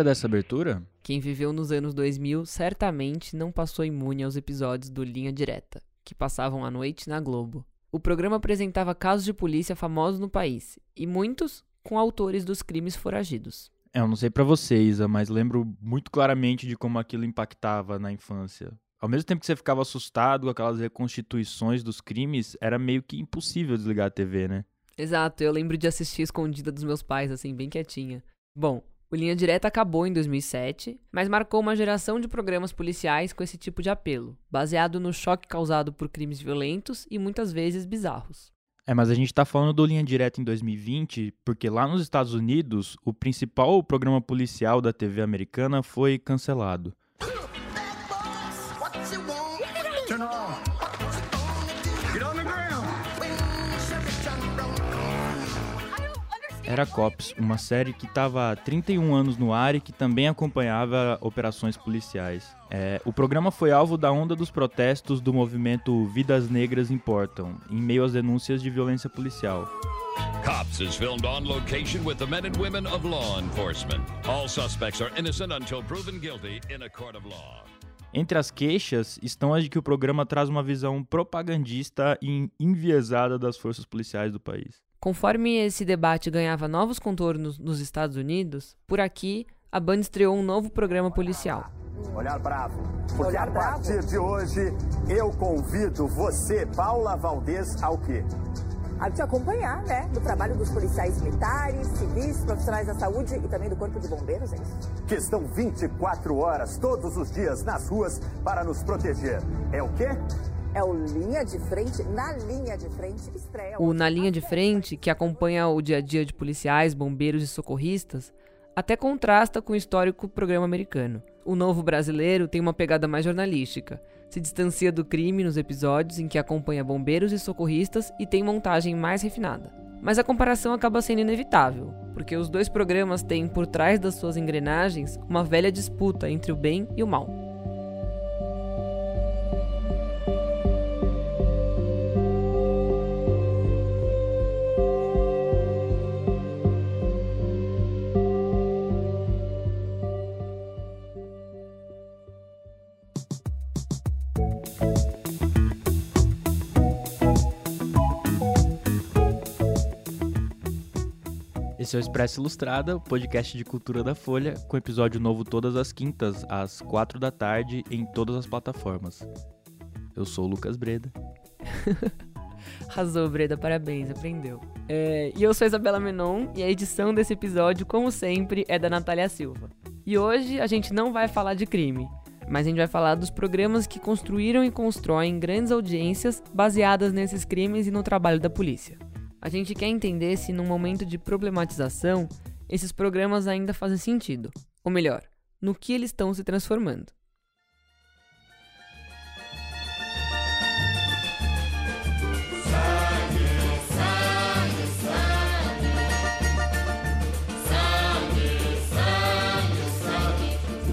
Lembra dessa abertura? Quem viveu nos anos 2000 certamente não passou imune aos episódios do Linha Direta, que passavam à noite na Globo. O programa apresentava casos de polícia famosos no país, e muitos com autores dos crimes foragidos. É, eu não sei para vocês, mas lembro muito claramente de como aquilo impactava na infância. Ao mesmo tempo que você ficava assustado com aquelas reconstituições dos crimes, era meio que impossível desligar a TV, né? Exato, eu lembro de assistir escondida dos meus pais, assim, bem quietinha. Bom, o Linha Direta acabou em 2007, mas marcou uma geração de programas policiais com esse tipo de apelo, baseado no choque causado por crimes violentos e muitas vezes bizarros. É, mas a gente tá falando do Linha Direta em 2020 porque lá nos Estados Unidos, o principal programa policial da TV americana foi cancelado. Era Cops, uma série que estava há 31 anos no ar e que também acompanhava operações policiais. É, o programa foi alvo da onda dos protestos do movimento Vidas Negras Importam, em meio às denúncias de violência policial. Cops is filmed on location with the men and women of law enforcement. All suspects are innocent until proven guilty in a court of law. Entre as queixas estão as de que o programa traz uma visão propagandista e enviesada das forças policiais do país. Conforme esse debate ganhava novos contornos nos Estados Unidos, por aqui a Band estreou um novo programa policial. Olhar bravo. Porque Olhar a partir bravo. de hoje eu convido você, Paula Valdez, ao quê? A te acompanhar, né? Do trabalho dos policiais militares, civis, profissionais da saúde e também do Corpo de Bombeiros, é isso? Que estão 24 horas todos os dias nas ruas para nos proteger. É o quê? É o Linha de Frente, na Linha de Frente, estreia. O Na Linha de Frente, que acompanha o dia a dia de policiais, bombeiros e socorristas, até contrasta com o histórico programa americano. O novo brasileiro tem uma pegada mais jornalística, se distancia do crime nos episódios em que acompanha bombeiros e socorristas e tem montagem mais refinada. Mas a comparação acaba sendo inevitável, porque os dois programas têm por trás das suas engrenagens uma velha disputa entre o bem e o mal. Esse é o Expresso Ilustrada, o podcast de cultura da Folha, com episódio novo todas as quintas, às quatro da tarde, em todas as plataformas. Eu sou o Lucas Breda. Arrasou, Breda, parabéns, aprendeu. É, e eu sou Isabela Menon, e a edição desse episódio, como sempre, é da Natália Silva. E hoje a gente não vai falar de crime, mas a gente vai falar dos programas que construíram e constroem grandes audiências baseadas nesses crimes e no trabalho da polícia. A gente quer entender se, num momento de problematização, esses programas ainda fazem sentido. Ou melhor, no que eles estão se transformando.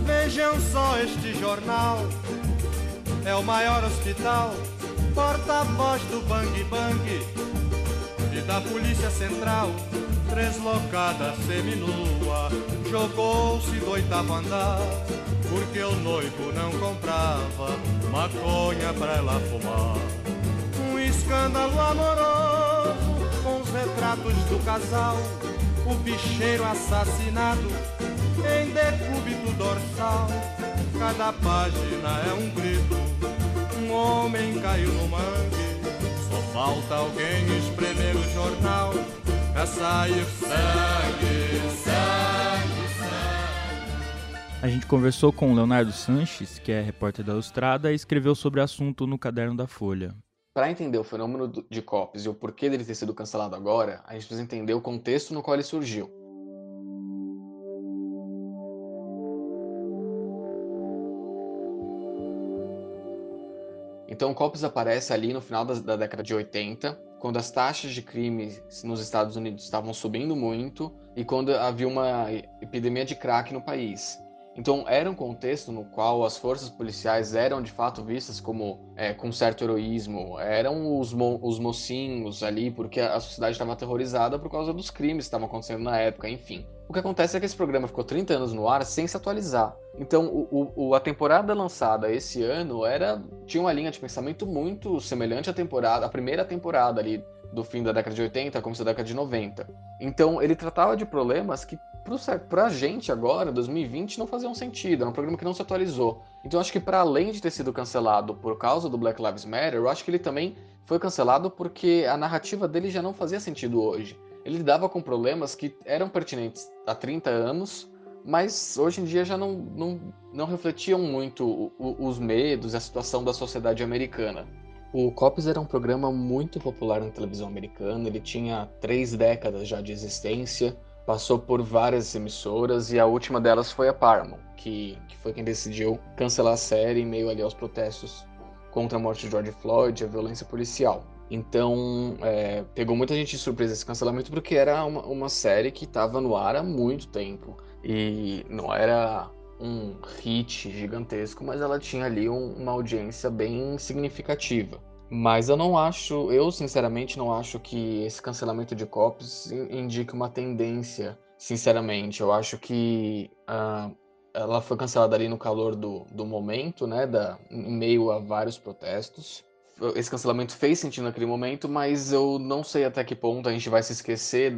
Vejam só este jornal, é o maior hospital, porta-voz do Bang Bang da Polícia Central, deslocada seminua, jogou-se do oitavo andar, porque o noivo não comprava maconha pra ela fumar. Um escândalo amoroso, com os retratos do casal, o bicheiro assassinado em decúbito dorsal. Cada página é um grito, um homem caiu no mangue Falta alguém espremer o jornal pra sair sangue, sangue, sangue. A gente conversou com Leonardo Sanches, que é repórter da Ilustrada, e escreveu sobre o assunto no caderno da Folha. Para entender o fenômeno de COPS e o porquê dele ter sido cancelado agora, a gente precisa entender o contexto no qual ele surgiu. Então, o COPS aparece ali no final da, da, década de 80, quando as taxas de crime nos Estados Unidos estavam subindo muito e quando havia uma epidemia de crack no país. Então era um contexto no qual as forças policiais eram de fato vistas como é, com certo heroísmo, eram os, mo os mocinhos ali porque a sociedade estava aterrorizada por causa dos crimes que estavam acontecendo na época, enfim. O que acontece é que esse programa ficou 30 anos no ar sem se atualizar. Então, o, o, a temporada lançada esse ano era tinha uma linha de pensamento muito semelhante à temporada, à primeira temporada ali do fim da década de 80, começo da década de 90. Então, ele tratava de problemas que pra gente agora, 2020, não faziam sentido. É um programa que não se atualizou. Então, acho que para além de ter sido cancelado por causa do Black Lives Matter, eu acho que ele também foi cancelado porque a narrativa dele já não fazia sentido hoje. Ele lidava com problemas que eram pertinentes há 30 anos, mas hoje em dia já não, não, não refletiam muito os medos e a situação da sociedade americana. O Cops era um programa muito popular na televisão americana, ele tinha três décadas já de existência, passou por várias emissoras e a última delas foi a Paramount, que, que foi quem decidiu cancelar a série em meio ali aos protestos contra a morte de George Floyd a violência policial. Então, é, pegou muita gente de surpresa esse cancelamento porque era uma, uma série que estava no ar há muito tempo e não era um hit gigantesco, mas ela tinha ali um, uma audiência bem significativa. Mas eu não acho, eu sinceramente não acho que esse cancelamento de Cops indique uma tendência, sinceramente. Eu acho que uh, ela foi cancelada ali no calor do, do momento, né, da, em meio a vários protestos. Esse cancelamento fez sentido naquele momento, mas eu não sei até que ponto a gente vai se esquecer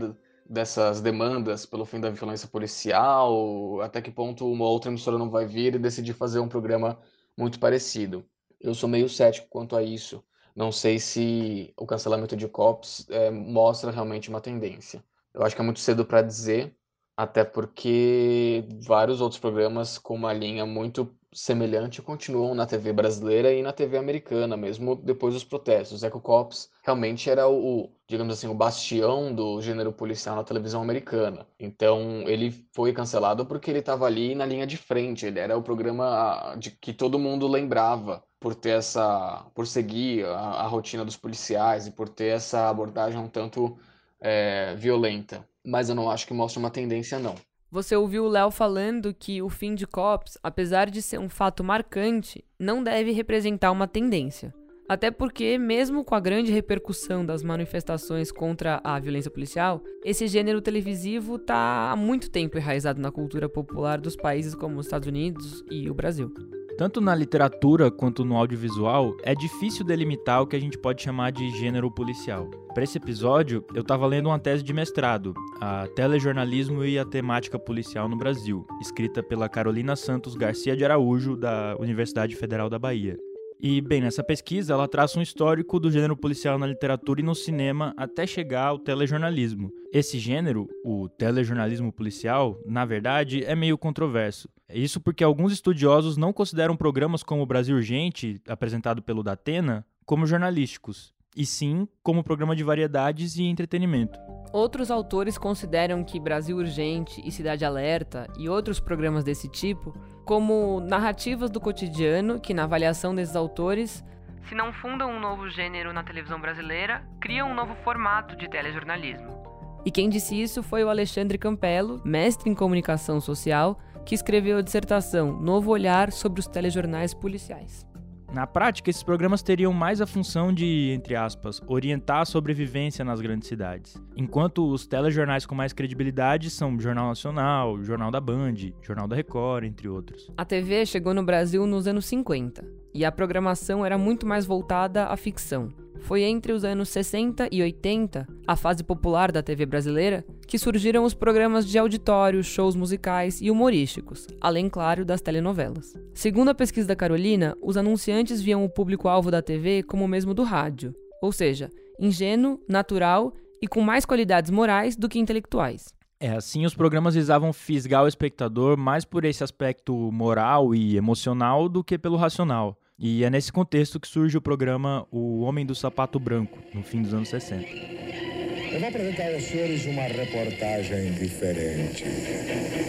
dessas demandas pelo fim da violência policial, até que ponto uma outra emissora não vai vir e decidir fazer um programa muito parecido. Eu sou meio cético quanto a isso. Não sei se o cancelamento de COPs é, mostra realmente uma tendência. Eu acho que é muito cedo para dizer, até porque vários outros programas com uma linha muito semelhante continuam na TV brasileira e na TV americana, mesmo depois dos protestos. Echo Cops realmente era o, digamos assim, o bastião do gênero policial na televisão americana. Então ele foi cancelado porque ele estava ali na linha de frente. Ele era o programa de que todo mundo lembrava por ter essa, por seguir a, a rotina dos policiais e por ter essa abordagem um tanto é, violenta. Mas eu não acho que mostra uma tendência não. Você ouviu o Léo falando que o fim de Cops, apesar de ser um fato marcante, não deve representar uma tendência. Até porque, mesmo com a grande repercussão das manifestações contra a violência policial, esse gênero televisivo está há muito tempo enraizado na cultura popular dos países como os Estados Unidos e o Brasil. Tanto na literatura quanto no audiovisual, é difícil delimitar o que a gente pode chamar de gênero policial. Para esse episódio, eu estava lendo uma tese de mestrado, a Telejornalismo e a Temática Policial no Brasil, escrita pela Carolina Santos Garcia de Araújo, da Universidade Federal da Bahia. E, bem, nessa pesquisa ela traça um histórico do gênero policial na literatura e no cinema até chegar ao telejornalismo. Esse gênero, o telejornalismo policial, na verdade, é meio controverso. Isso porque alguns estudiosos não consideram programas como o Brasil Urgente, apresentado pelo Datena, como jornalísticos, e sim como programa de variedades e entretenimento. Outros autores consideram que Brasil Urgente e Cidade Alerta e outros programas desse tipo como narrativas do cotidiano que, na avaliação desses autores, se não fundam um novo gênero na televisão brasileira, criam um novo formato de telejornalismo. E quem disse isso foi o Alexandre Campello, mestre em comunicação social, que escreveu a dissertação Novo Olhar sobre os Telejornais Policiais. Na prática, esses programas teriam mais a função de, entre aspas, orientar a sobrevivência nas grandes cidades, enquanto os telejornais com mais credibilidade são Jornal Nacional, Jornal da Band, Jornal da Record, entre outros. A TV chegou no Brasil nos anos 50 e a programação era muito mais voltada à ficção. Foi entre os anos 60 e 80, a fase popular da TV brasileira, que surgiram os programas de auditório, shows musicais e humorísticos, além, claro, das telenovelas. Segundo a pesquisa da Carolina, os anunciantes viam o público-alvo da TV como o mesmo do rádio, ou seja, ingênuo, natural e com mais qualidades morais do que intelectuais. É, assim os programas visavam fisgar o espectador mais por esse aspecto moral e emocional do que pelo racional. E é nesse contexto que surge o programa O Homem do Sapato Branco, no fim dos anos 60. Eu vou apresentar aos senhores uma reportagem diferente.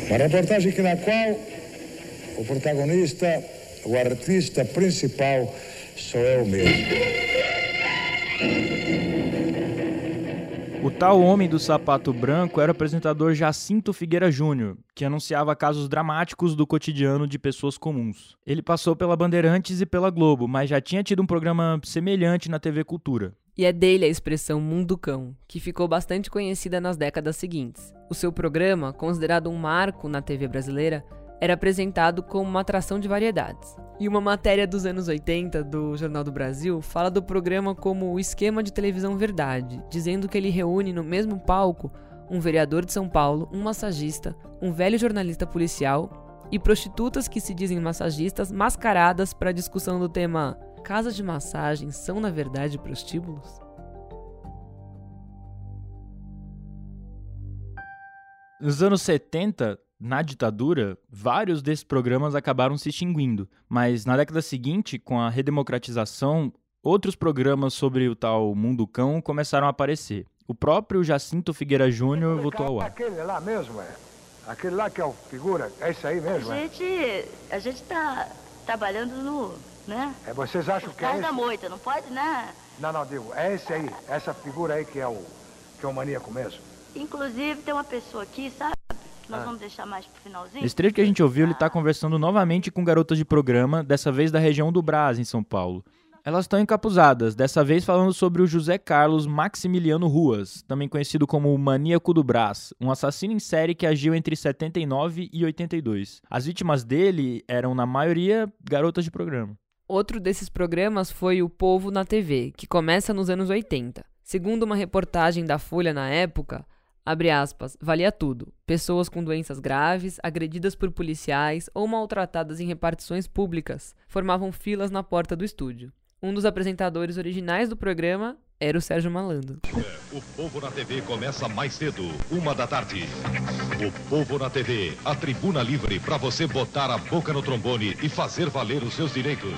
Uma reportagem que na qual o protagonista, o artista principal, sou eu mesmo. Tal homem do sapato branco era o apresentador Jacinto Figueira Júnior, que anunciava casos dramáticos do cotidiano de pessoas comuns. Ele passou pela Bandeirantes e pela Globo, mas já tinha tido um programa semelhante na TV Cultura. E é dele a expressão Mundo Cão, que ficou bastante conhecida nas décadas seguintes. O seu programa, considerado um marco na TV brasileira, era apresentado como uma atração de variedades. E uma matéria dos anos 80 do Jornal do Brasil fala do programa como o esquema de televisão verdade, dizendo que ele reúne no mesmo palco um vereador de São Paulo, um massagista, um velho jornalista policial e prostitutas que se dizem massagistas mascaradas para a discussão do tema Casas de massagem são na verdade prostíbulos? Nos anos 70, na ditadura, vários desses programas acabaram se extinguindo, mas na década seguinte, com a redemocratização, outros programas sobre o tal Mundo Cão começaram a aparecer. O próprio Jacinto Figueira Júnior voltou ao ar. Aquele lá mesmo, é? Aquele lá que é o figura, é isso aí mesmo, a é? gente, a gente tá trabalhando no, né? É, vocês acham que é Casa da esse? moita, não pode, né? Não, não, digo, é esse aí, essa figura aí que é o, que é o maníaco mesmo. Inclusive tem uma pessoa aqui, sabe? Ah. Nós vamos deixar mais pro finalzinho. Nesse trecho que a gente ouviu, ele está conversando novamente com garotas de programa, dessa vez da região do Brás, em São Paulo. Elas estão encapuzadas, dessa vez falando sobre o José Carlos Maximiliano Ruas, também conhecido como o Maníaco do Brás, um assassino em série que agiu entre 79 e 82. As vítimas dele eram, na maioria, garotas de programa. Outro desses programas foi O Povo na TV, que começa nos anos 80. Segundo uma reportagem da Folha na época, abre aspas, valia tudo. Pessoas com doenças graves, agredidas por policiais ou maltratadas em repartições públicas formavam filas na porta do estúdio. Um dos apresentadores originais do programa era o Sérgio Malandro. O Povo na TV começa mais cedo, uma da tarde. O Povo na TV, a tribuna livre para você botar a boca no trombone e fazer valer os seus direitos.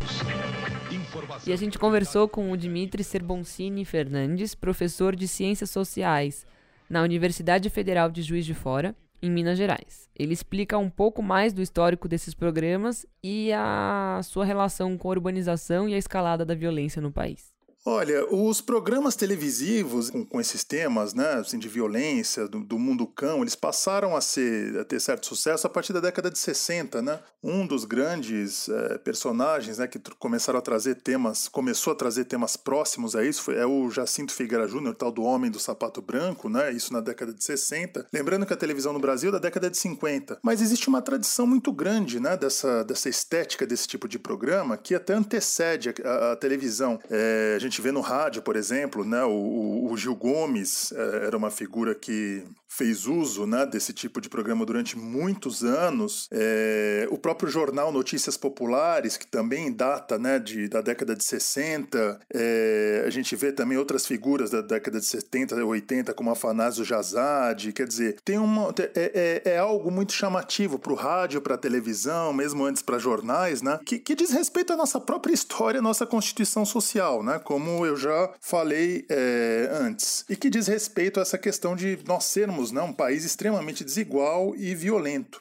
Informação. E a gente conversou com o Dimitri Serboncini Fernandes, professor de Ciências Sociais na Universidade Federal de Juiz de Fora, em Minas Gerais. Ele explica um pouco mais do histórico desses programas e a sua relação com a urbanização e a escalada da violência no país. Olha, os programas televisivos com, com esses temas, né, assim, de violência, do, do, mundo cão, eles passaram a, ser, a ter certo sucesso a partir da década de 60, né? Um dos grandes é, personagens, né, que começaram a trazer temas, começou a trazer temas próximos a isso, foi, é o Jacinto Figueira Júnior, tal do Homem do Sapato Branco, né? Isso na década de 60. Lembrando que a televisão no Brasil é da década de 50. Mas existe uma tradição muito grande, né, dessa, dessa estética desse tipo de programa que até antecede a, a, a televisão. É, a gente vê no rádio, por exemplo, né, o, o Gil Gomes é, era uma figura que fez uso né, desse tipo de programa durante muitos anos. É, o próprio jornal Notícias Populares, que também data né, de, da década de 60. É, a gente vê também outras figuras da década de 70 e 80, como Afanásio Jazade. Quer dizer, tem uma, é, é, é algo muito chamativo para o rádio, para a televisão, mesmo antes para jornais, né, que, que diz respeito à nossa própria história, à nossa constituição social, né, como eu já falei é, antes. E que diz respeito a essa questão de nós sermos né, um país extremamente desigual e violento.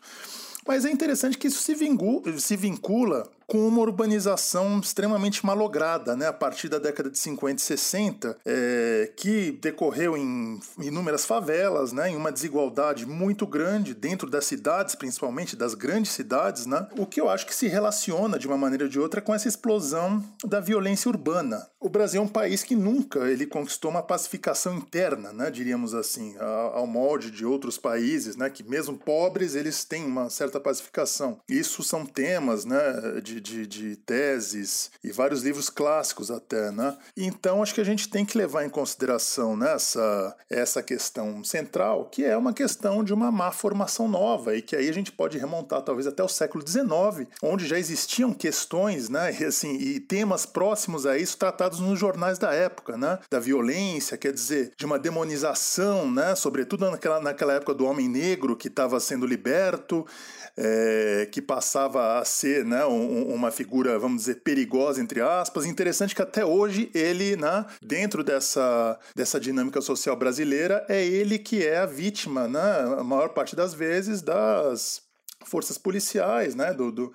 Mas é interessante que isso se, vincula, se vincula com uma urbanização extremamente malograda, né, a partir da década de 50 e 60, é, que decorreu em inúmeras favelas, né, em uma desigualdade muito grande dentro das cidades, principalmente das grandes cidades, né, o que eu acho que se relaciona de uma maneira ou de outra com essa explosão da violência urbana. O Brasil é um país que nunca ele conquistou uma pacificação interna, né, diríamos assim, ao molde de outros países, né, que mesmo pobres eles têm uma certa pacificação. Isso são temas, né, de de, de, teses e vários livros clássicos até, né? Então acho que a gente tem que levar em consideração nessa né, essa questão central, que é uma questão de uma má formação nova e que aí a gente pode remontar talvez até o século XIX, onde já existiam questões, né? E, assim, e temas próximos a isso tratados nos jornais da época, né? Da violência, quer dizer, de uma demonização, né? Sobretudo naquela, naquela época do homem negro que estava sendo liberto é, que passava a ser né, um, uma figura, vamos dizer, perigosa, entre aspas. Interessante que até hoje ele, né, dentro dessa, dessa dinâmica social brasileira, é ele que é a vítima, né, a maior parte das vezes, das forças policiais, né, do, do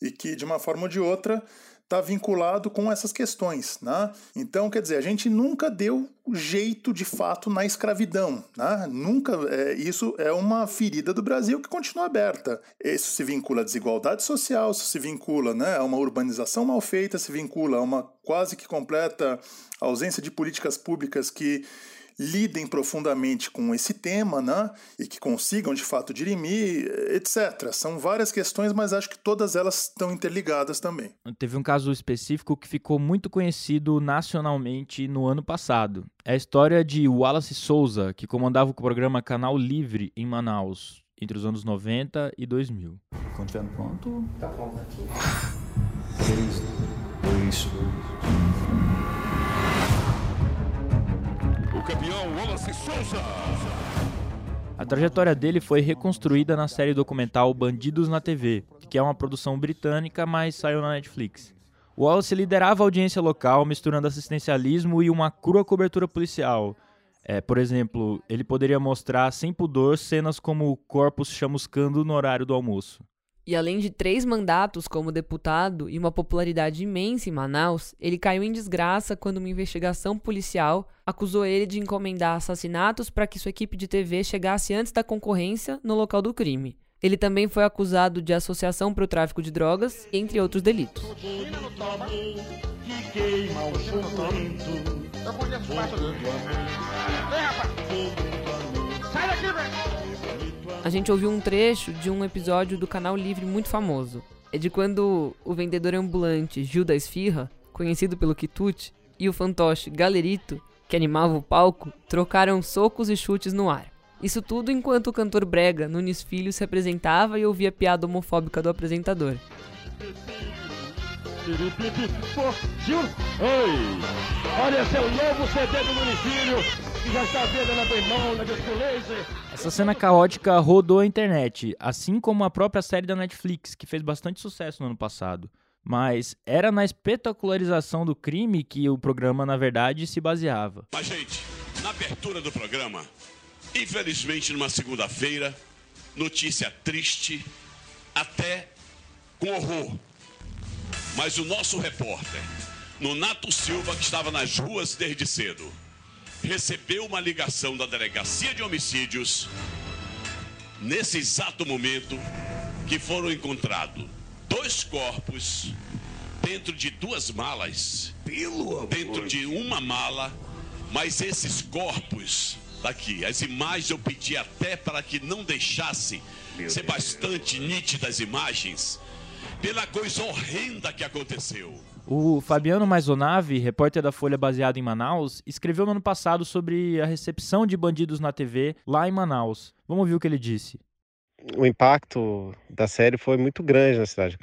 e que, de uma forma ou de outra, está vinculado com essas questões. Né? Então, quer dizer, a gente nunca deu jeito de fato na escravidão. Né? Nunca. É, isso é uma ferida do Brasil que continua aberta. Isso se vincula à desigualdade social, isso se vincula né, a uma urbanização mal feita, se vincula a uma quase que completa ausência de políticas públicas que lidem profundamente com esse tema, né? E que consigam de fato dirimir, etc. São várias questões, mas acho que todas elas estão interligadas também. Teve um caso específico que ficou muito conhecido nacionalmente no ano passado. É a história de Wallace Souza, que comandava o programa Canal Livre em Manaus entre os anos 90 e 2000. Quando estiver pronto. Tá pronto aqui. 3, 2, 1 campeão Wallace Souza. A trajetória dele foi reconstruída na série documental Bandidos na TV, que é uma produção britânica, mas saiu na Netflix. Wallace liderava a audiência local, misturando assistencialismo e uma crua cobertura policial. É, por exemplo, ele poderia mostrar sem pudor cenas como corpos chamuscando no horário do almoço. E além de três mandatos como deputado e uma popularidade imensa em Manaus, ele caiu em desgraça quando uma investigação policial acusou ele de encomendar assassinatos para que sua equipe de TV chegasse antes da concorrência no local do crime. Ele também foi acusado de associação para o tráfico de drogas, entre outros delitos. Sai daqui, velho! A gente ouviu um trecho de um episódio do canal Livre muito famoso. É de quando o vendedor ambulante Gil da Esfirra, conhecido pelo Quitute, e o fantoche Galerito, que animava o palco, trocaram socos e chutes no ar. Isso tudo enquanto o cantor brega Nunes Filho se apresentava e ouvia a piada homofóbica do apresentador. Gil, oi! Olha seu novo CD do Filho, que já está vendo na bemol, na Essa cena caótica rodou a internet, assim como a própria série da Netflix, que fez bastante sucesso no ano passado. Mas era na espetacularização do crime que o programa, na verdade, se baseava. Mas, gente, na abertura do programa, infelizmente numa segunda-feira, notícia triste, até com horror. Mas o nosso repórter, Nonato Silva, que estava nas ruas desde cedo, recebeu uma ligação da delegacia de homicídios nesse exato momento que foram encontrados dois corpos dentro de duas malas. Pelo dentro de uma mala, mas esses corpos daqui, as imagens eu pedi até para que não deixasse Meu ser Deus. bastante nítidas as imagens pela coisa horrenda que aconteceu. O Fabiano Maisonave, repórter da Folha baseado em Manaus, escreveu no ano passado sobre a recepção de bandidos na TV lá em Manaus. Vamos ouvir o que ele disse. O impacto da série foi muito grande na cidade,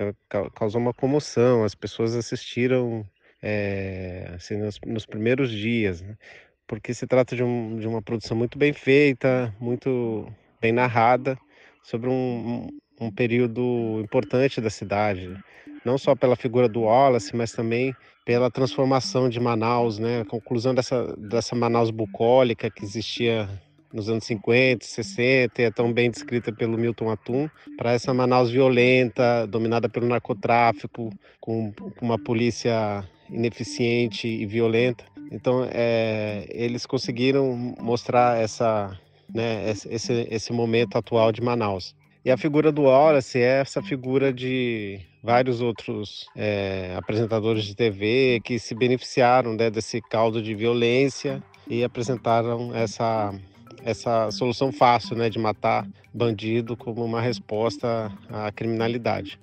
causou uma comoção. As pessoas assistiram é, assim, nos, nos, primeiros dias, né? porque se trata de, um, de, uma produção muito bem feita, muito bem narrada, sobre um, um, período importante da cidade não só pela figura do Wallace, mas também pela transformação de Manaus, né? A conclusão dessa, dessa Manaus bucólica que existia nos anos 50, 60, e é tão bem descrita pelo Milton Atum, para essa Manaus violenta, dominada pelo narcotráfico, com, com uma polícia ineficiente e violenta. Então, é, eles conseguiram mostrar essa, né, esse, esse momento atual de Manaus. E a figura do Wallace é essa figura de vários outros é, apresentadores de TV que se beneficiaram né, desse caldo de violência e apresentaram essa essa solução fácil né, de matar bandido como uma resposta à criminalidade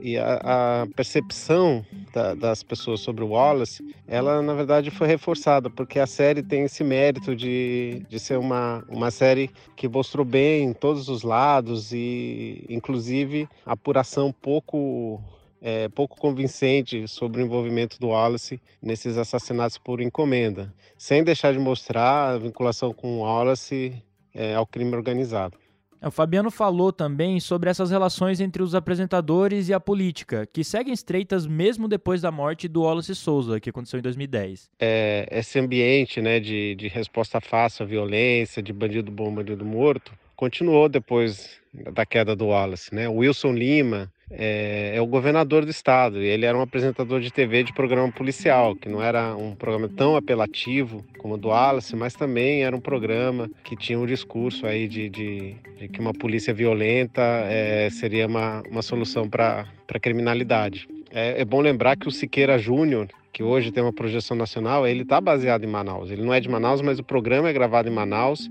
e a, a percepção da, das pessoas sobre o Wallace, ela na verdade foi reforçada, porque a série tem esse mérito de, de ser uma, uma série que mostrou bem todos os lados e inclusive apuração pouco é, pouco convincente sobre o envolvimento do Wallace nesses assassinatos por encomenda, sem deixar de mostrar a vinculação com o Wallace é, ao crime organizado. O Fabiano falou também sobre essas relações entre os apresentadores e a política, que seguem estreitas mesmo depois da morte do Wallace Souza, que aconteceu em 2010. É, esse ambiente né, de, de resposta fácil à violência, de bandido bom, bandido morto, continuou depois da queda do Wallace. Né? O Wilson Lima, é, é, o governador do estado. E ele era um apresentador de TV de programa policial, que não era um programa tão apelativo como o do Wallace, mas também era um programa que tinha um discurso aí de, de, de que uma polícia violenta é, seria uma, uma solução para a criminalidade. É, é bom lembrar que o Siqueira Júnior, que hoje tem uma projeção nacional, ele está baseado em Manaus. Ele não é de Manaus, mas o programa é gravado em Manaus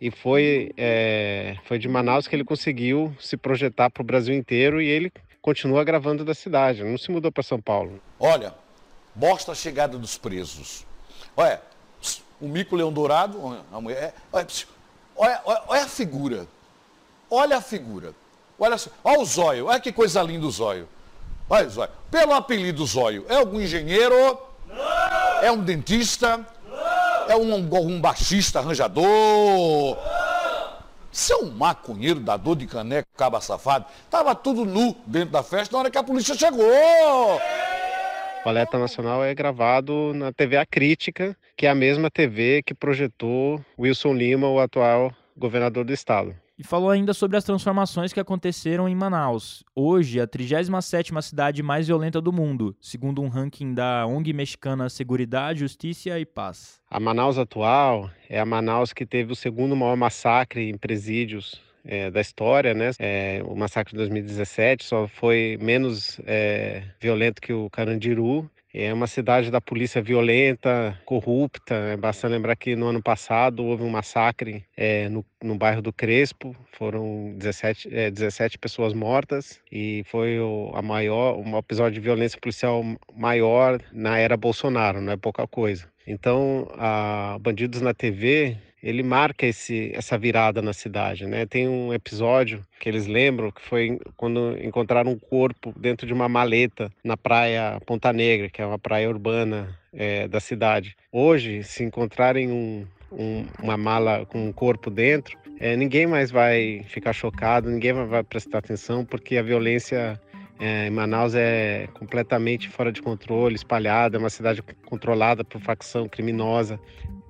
e foi, é, foi de Manaus que ele conseguiu se projetar para o Brasil inteiro e ele continua gravando da cidade, não se mudou para São Paulo. Olha, mostra a chegada dos presos. Olha, o mico leão dourado, a mulher, olha, olha, olha, a figura, olha a figura, olha, olha o zóio, olha que coisa linda o zóio. Olha o zóio. Pelo apelido zóio, é algum engenheiro? Não. É um dentista? É um, um baixista arranjador. Você é um maconheiro, dador de caneco, caba safado. Tava tudo nu dentro da festa na hora que a polícia chegou. O Alerta Nacional é gravado na TV A Crítica, que é a mesma TV que projetou Wilson Lima, o atual governador do estado e falou ainda sobre as transformações que aconteceram em Manaus. Hoje, a 37ª cidade mais violenta do mundo, segundo um ranking da ONG mexicana Seguridade, Justiça e Paz. A Manaus atual é a Manaus que teve o segundo maior massacre em presídios é, da história, né? É, o massacre de 2017 só foi menos é, violento que o Carandiru é uma cidade da polícia violenta, corrupta. É basta lembrar que no ano passado houve um massacre é, no, no bairro do Crespo. Foram 17, é, 17 pessoas mortas e foi o, a maior, um episódio de violência policial maior na era Bolsonaro, não é pouca coisa. Então, a Bandidos na TV ele marca esse, essa virada na cidade, né? Tem um episódio que eles lembram que foi quando encontraram um corpo dentro de uma maleta na praia Ponta Negra, que é uma praia urbana é, da cidade. Hoje, se encontrarem um, um, uma mala com um corpo dentro, é, ninguém mais vai ficar chocado, ninguém vai prestar atenção, porque a violência é, Manaus é completamente fora de controle, espalhada, é uma cidade controlada por facção criminosa.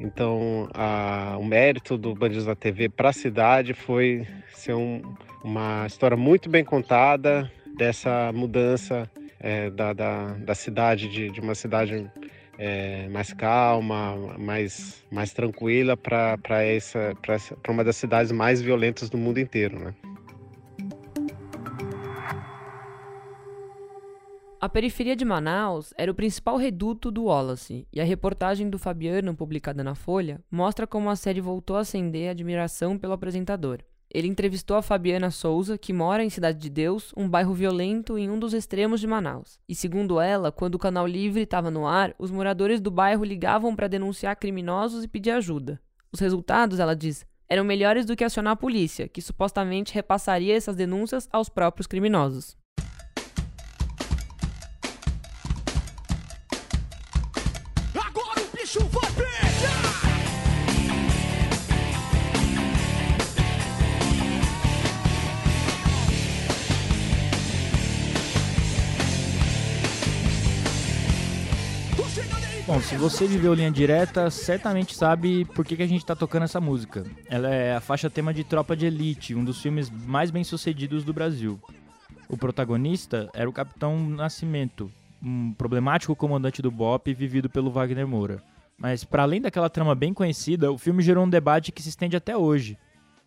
Então, a, o mérito do Bandidos da TV para a cidade foi ser um, uma história muito bem contada dessa mudança é, da, da, da, cidade, de, de uma cidade é, mais calma, mais, mais tranquila para uma das cidades mais violentas do mundo inteiro. Né? A periferia de Manaus era o principal reduto do Wallace, e a reportagem do Fabiano, publicada na Folha, mostra como a série voltou a acender a admiração pelo apresentador. Ele entrevistou a Fabiana Souza, que mora em Cidade de Deus, um bairro violento em um dos extremos de Manaus. E segundo ela, quando o canal Livre estava no ar, os moradores do bairro ligavam para denunciar criminosos e pedir ajuda. Os resultados, ela diz, eram melhores do que acionar a polícia, que supostamente repassaria essas denúncias aos próprios criminosos. Você viveu linha direta, certamente sabe por que, que a gente tá tocando essa música. Ela é a faixa tema de Tropa de Elite, um dos filmes mais bem sucedidos do Brasil. O protagonista era o Capitão Nascimento, um problemático comandante do BOP vivido pelo Wagner Moura. Mas, para além daquela trama bem conhecida, o filme gerou um debate que se estende até hoje.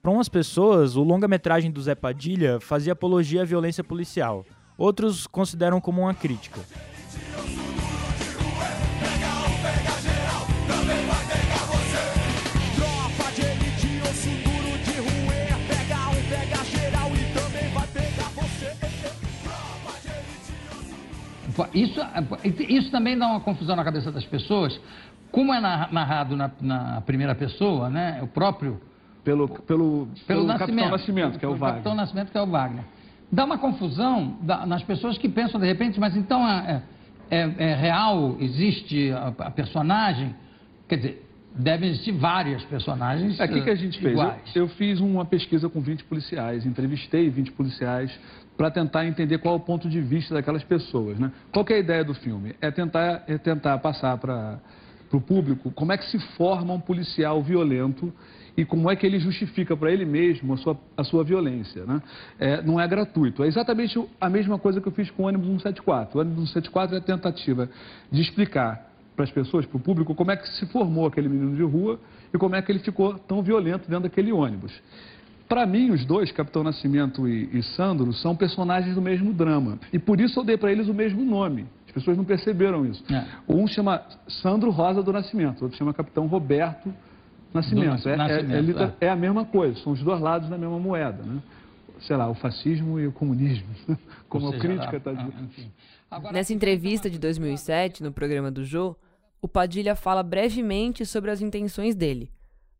Para umas pessoas, o longa-metragem do Zé Padilha fazia apologia à violência policial. Outros consideram como uma crítica. Isso, isso também dá uma confusão na cabeça das pessoas. Como é narrado na, na primeira pessoa, né? O próprio. Pelo, pelo, pelo, pelo Nascimento, Nascimento, que é o Wagner. Capitão Nascimento, que é o Wagner. Dá uma confusão nas pessoas que pensam de repente, mas então é, é, é real? Existe a, a, personagem? Quer dizer, devem existir várias personagens. É, o que, que a gente fez? Eu, eu, fiz uma pesquisa com 20 policiais, entrevistei 20 policiais para tentar entender qual é o ponto de vista daquelas pessoas. Né? Qual é a ideia do filme? É tentar, é tentar passar para o público como é que se forma um policial violento e como é que ele justifica para ele mesmo a sua, a sua violência. Né? É, não é gratuito. É exatamente a mesma coisa que eu fiz com o ônibus 174. O ônibus 174 é a tentativa de explicar para as pessoas, para o público, como é que se formou aquele menino de rua e como é que ele ficou tão violento dentro daquele ônibus. Para mim, os dois, Capitão Nascimento e, e, Sandro, são personagens do mesmo drama. E por isso eu dei para eles o mesmo nome. As pessoas não perceberam isso. É. Um chama Sandro Rosa do Nascimento, o outro chama Capitão Roberto Nascimento. É, Nascimento é, é, é, a mesma coisa, são os dois lados da mesma moeda. Né? Sei lá, o fascismo e o comunismo, como seja, a crítica está dizendo. Nessa entrevista de 2007, no programa do Jô, o Padilha fala brevemente sobre as intenções dele.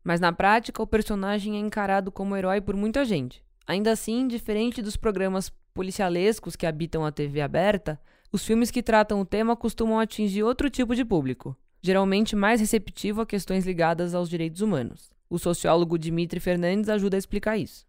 Mas na prática, o personagem é encarado como herói por muita gente. Ainda assim, diferente dos programas policialescos que habitam a TV aberta, os filmes que tratam o tema costumam atingir outro tipo de público, geralmente mais receptivo a questões ligadas aos direitos humanos. O sociólogo Dimitri Fernandes ajuda a explicar isso.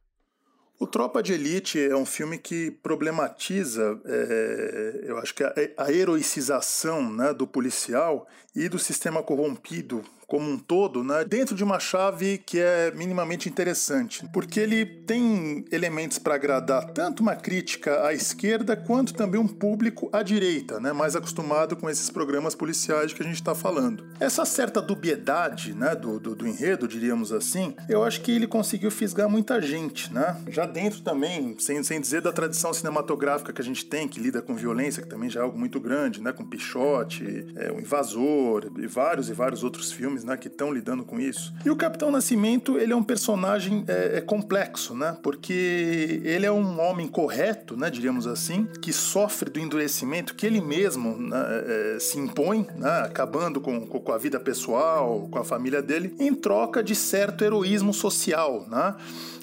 O Tropa de Elite é um filme que problematiza, é, eu acho que a, a heroicização né, do policial e do sistema corrompido como um todo, né, dentro de uma chave que é minimamente interessante, porque ele tem elementos para agradar tanto uma crítica à esquerda quanto também um público à direita, né, mais acostumado com esses programas policiais que a gente está falando. Essa certa dubiedade né, do, do, do, enredo, diríamos assim, eu acho que ele conseguiu fisgar muita gente, né? já dentro também, sem, sem dizer da tradição cinematográfica que a gente tem, que lida com violência, que também já é algo muito grande, né, com Pichote, é, o Invasor e vários e vários outros filmes filmes, né, que estão lidando com isso. E o Capitão Nascimento, ele é um personagem é, é complexo, né, porque ele é um homem correto, né, diríamos assim, que sofre do endurecimento que ele mesmo né, é, se impõe, né, acabando com, com a vida pessoal, com a família dele, em troca de certo heroísmo social, né.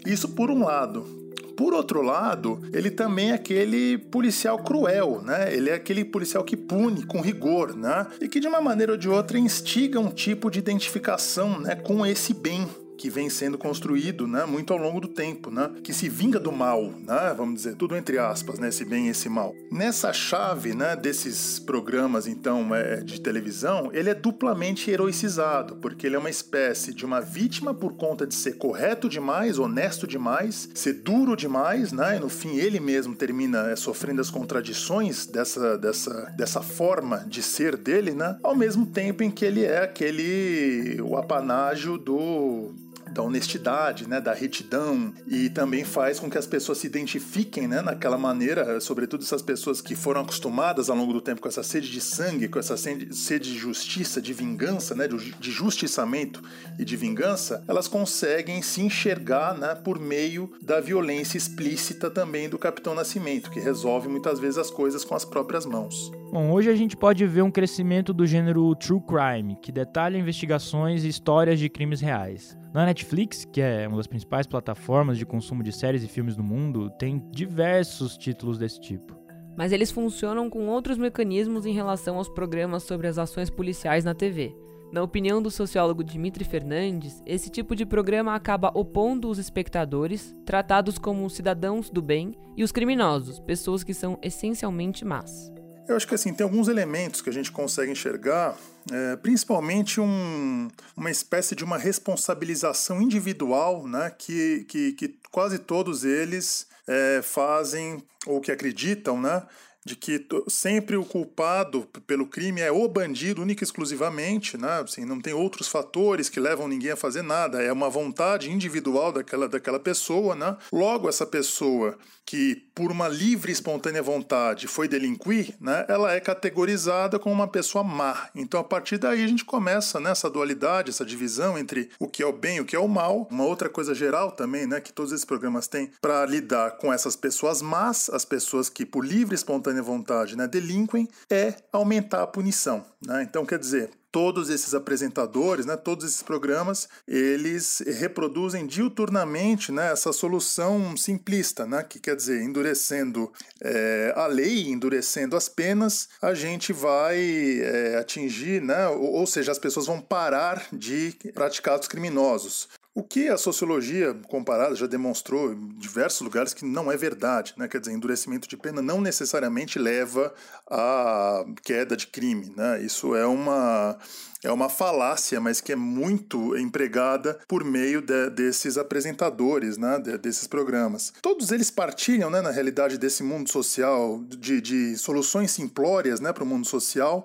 Isso por um lado. Por outro lado, ele também é aquele policial cruel, né? Ele é aquele policial que pune com rigor, né? E que de uma maneira ou de outra instiga um tipo de identificação, né, com esse bem que vem sendo construído, né, muito ao longo do tempo, né, que se vinga do mal, né, vamos dizer, tudo entre aspas, né, esse bem e esse mal. Nessa chave, né, desses programas então é, de televisão, ele é duplamente heroicizado, porque ele é uma espécie de uma vítima por conta de ser correto demais, honesto demais, ser duro demais, né, e no fim ele mesmo termina é, sofrendo as contradições dessa, dessa, dessa forma de ser dele, né, ao mesmo tempo em que ele é aquele o apanágio do da honestidade, né, da retidão e também faz com que as pessoas se identifiquem, né, naquela maneira, sobretudo essas pessoas que foram acostumadas ao longo do tempo com essa sede de sangue, com essa sede de justiça, de vingança, né, de justiçamento e de vingança, elas conseguem se enxergar, né, por meio da violência explícita também do Capitão Nascimento, que resolve muitas vezes as coisas com as próprias mãos. Bom, hoje a gente pode ver um crescimento do gênero true crime, que detalha investigações e histórias de crimes reais. Na Netflix, que é uma das principais plataformas de consumo de séries e filmes do mundo, tem diversos títulos desse tipo. Mas eles funcionam com outros mecanismos em relação aos programas sobre as ações policiais na TV. Na opinião do sociólogo Dimitri Fernandes, esse tipo de programa acaba opondo os espectadores, tratados como cidadãos do bem, e os criminosos, pessoas que são essencialmente más. Eu acho que assim, tem alguns elementos que a gente consegue enxergar, é, principalmente um, uma espécie de uma responsabilização individual, né, que, que, que quase todos eles é, fazem ou que acreditam, né, de que sempre o culpado pelo crime é o bandido única e exclusivamente, né? Assim, não tem outros fatores que levam ninguém a fazer nada, é uma vontade individual daquela, daquela pessoa, né? Logo, essa pessoa que, por uma livre e espontânea vontade, foi delinquir, né? Ela é categorizada como uma pessoa má. Então, a partir daí, a gente começa nessa né, dualidade, essa divisão entre o que é o bem e o que é o mal. Uma outra coisa geral também, né? Que todos esses programas têm para lidar com essas pessoas más, as pessoas que, por livre e espontânea vontade né, delinquem é aumentar a punição. Né? Então, quer dizer, todos esses apresentadores, né, todos esses programas, eles reproduzem diuturnamente né, essa solução simplista, né, que quer dizer, endurecendo é, a lei, endurecendo as penas, a gente vai é, atingir, né, ou, ou seja, as pessoas vão parar de praticar atos criminosos. O que a sociologia comparada já demonstrou em diversos lugares que não é verdade, né? Quer dizer, endurecimento de pena não necessariamente leva à queda de crime, né? Isso é uma é uma falácia, mas que é muito empregada por meio de, desses apresentadores, né, de, desses programas. Todos eles partilham, né, na realidade, desse mundo social, de, de soluções simplórias né, para o mundo social,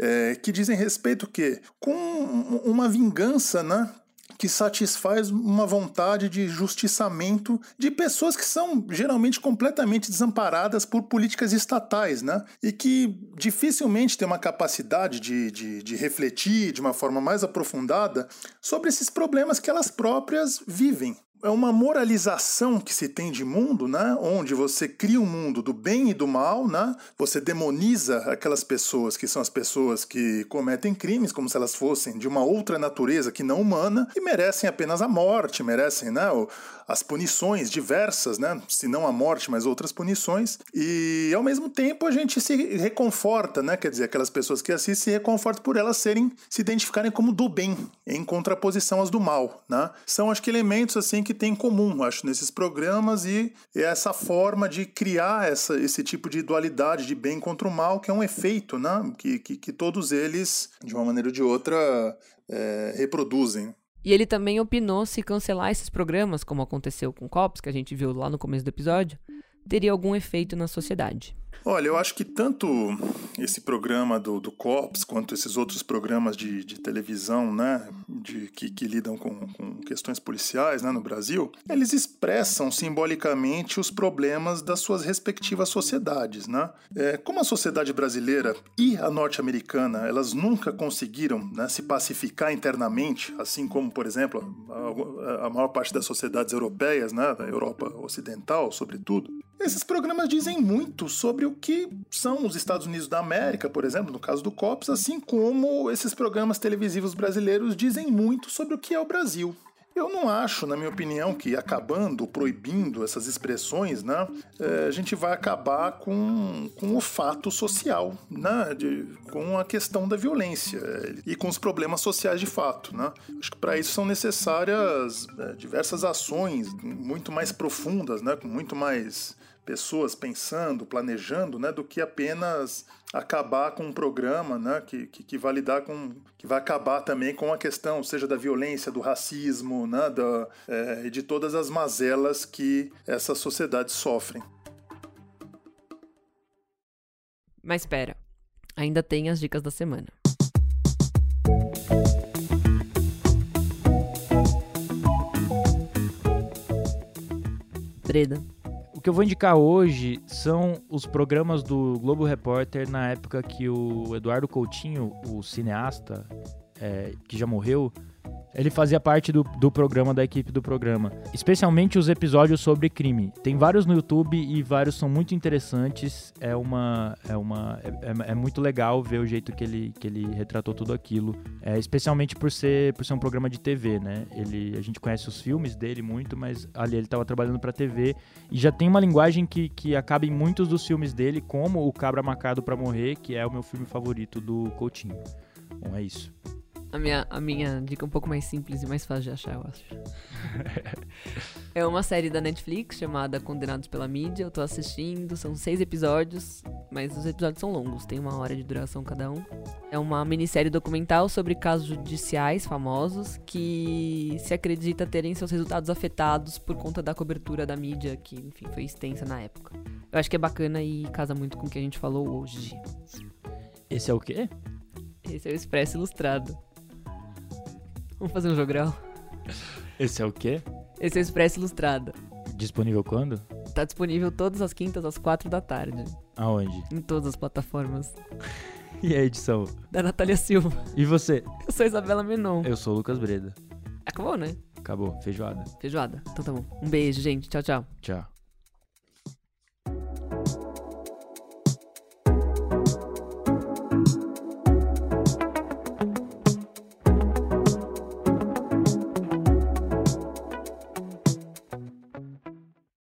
é, que dizem respeito que com uma vingança, né, que satisfaz uma vontade de justiçamento de pessoas que são geralmente completamente desamparadas por políticas estatais, né? E que dificilmente têm uma capacidade de, de, de refletir de uma forma mais aprofundada sobre esses problemas que elas próprias vivem é uma moralização que se tem de mundo, né? Onde você cria um mundo do bem e do mal, né? Você demoniza aquelas pessoas que são as pessoas que cometem crimes como se elas fossem de uma outra natureza que não humana e merecem apenas a morte, merecem, né? As punições diversas, né? Se não a morte, mas outras punições. E ao mesmo tempo a gente se reconforta, né? Quer dizer, aquelas pessoas que assistem se reconfortam por elas serem, se identificarem como do bem, em contraposição às do mal, né? São acho que elementos assim que tem em comum, acho, nesses programas e essa forma de criar essa, esse tipo de dualidade de bem contra o mal, que é um efeito né, que, que, que todos eles, de uma maneira ou de outra, é, reproduzem. E ele também opinou se cancelar esses programas, como aconteceu com Cops, que a gente viu lá no começo do episódio, teria algum efeito na sociedade. Olha, eu acho que tanto esse programa do, do COPS quanto esses outros programas de, de televisão, né, de, que, que lidam com, com, questões policiais né, no Brasil, eles expressam simbolicamente os problemas das suas respectivas sociedades. Né? É, como a sociedade brasileira e a norte-americana, elas nunca conseguiram né, se pacificar internamente, assim como, por exemplo, a, a maior parte das sociedades europeias, né, da Europa Ocidental, sobretudo, esses programas dizem muito sobre o que são os Estados Unidos da América, por exemplo, no caso do COPS, assim como esses programas televisivos brasileiros dizem muito sobre o que é o Brasil. Eu não acho, na minha opinião, que acabando, proibindo essas expressões, né, é, a gente vai acabar com, com o fato social, né, de, com a questão da violência e com os problemas sociais de fato. Né. Acho que para isso são necessárias é, diversas ações muito mais profundas, né, com muito mais pessoas pensando, planejando, né, do que apenas acabar com um programa, né, que, que, que vai lidar com, que vai acabar também com a questão, seja da violência, do racismo, né, da, é, de todas as mazelas que essas sociedades sofrem. Mas espera, ainda tem as dicas da semana. Breda, que eu vou indicar hoje são os programas do Globo Repórter na época que o Eduardo Coutinho, o cineasta, é, que já morreu, ele fazia parte do, do programa, da equipe do programa. Especialmente os episódios sobre crime. Tem vários no YouTube e vários são muito interessantes. É uma. É, uma, é, é, é muito legal ver o jeito que ele, que ele retratou tudo aquilo. É, especialmente por ser, por ser um programa de TV, né? Ele, a gente conhece os filmes dele muito, mas ali ele estava trabalhando para TV e já tem uma linguagem que, que acaba em muitos dos filmes dele, como O Cabra Macado para Morrer, que é o meu filme favorito do Coutinho. Bom, é isso. A minha, a minha dica é um pouco mais simples e mais fácil de achar, eu acho. é uma série da Netflix chamada Condenados pela Mídia. Eu tô assistindo, são seis episódios, mas os episódios são longos, tem uma hora de duração cada um. É uma minissérie documental sobre casos judiciais famosos que se acredita terem seus resultados afetados por conta da cobertura da mídia, que, enfim, foi extensa na época. Eu acho que é bacana e casa muito com o que a gente falou hoje. Esse é o quê? Esse é o Expresso Ilustrado. Vamos fazer um jogral? Esse é o quê? Esse é o Expresso Ilustrado. Disponível quando? Tá disponível todas as quintas às quatro da tarde. Aonde? Em todas as plataformas. E a edição? Da Natália Silva. E você? Eu sou Isabela Menon. Eu sou o Lucas Breda. Acabou, né? Acabou. Feijoada. Feijoada. Então tá bom. Um beijo, gente. Tchau, tchau. Tchau.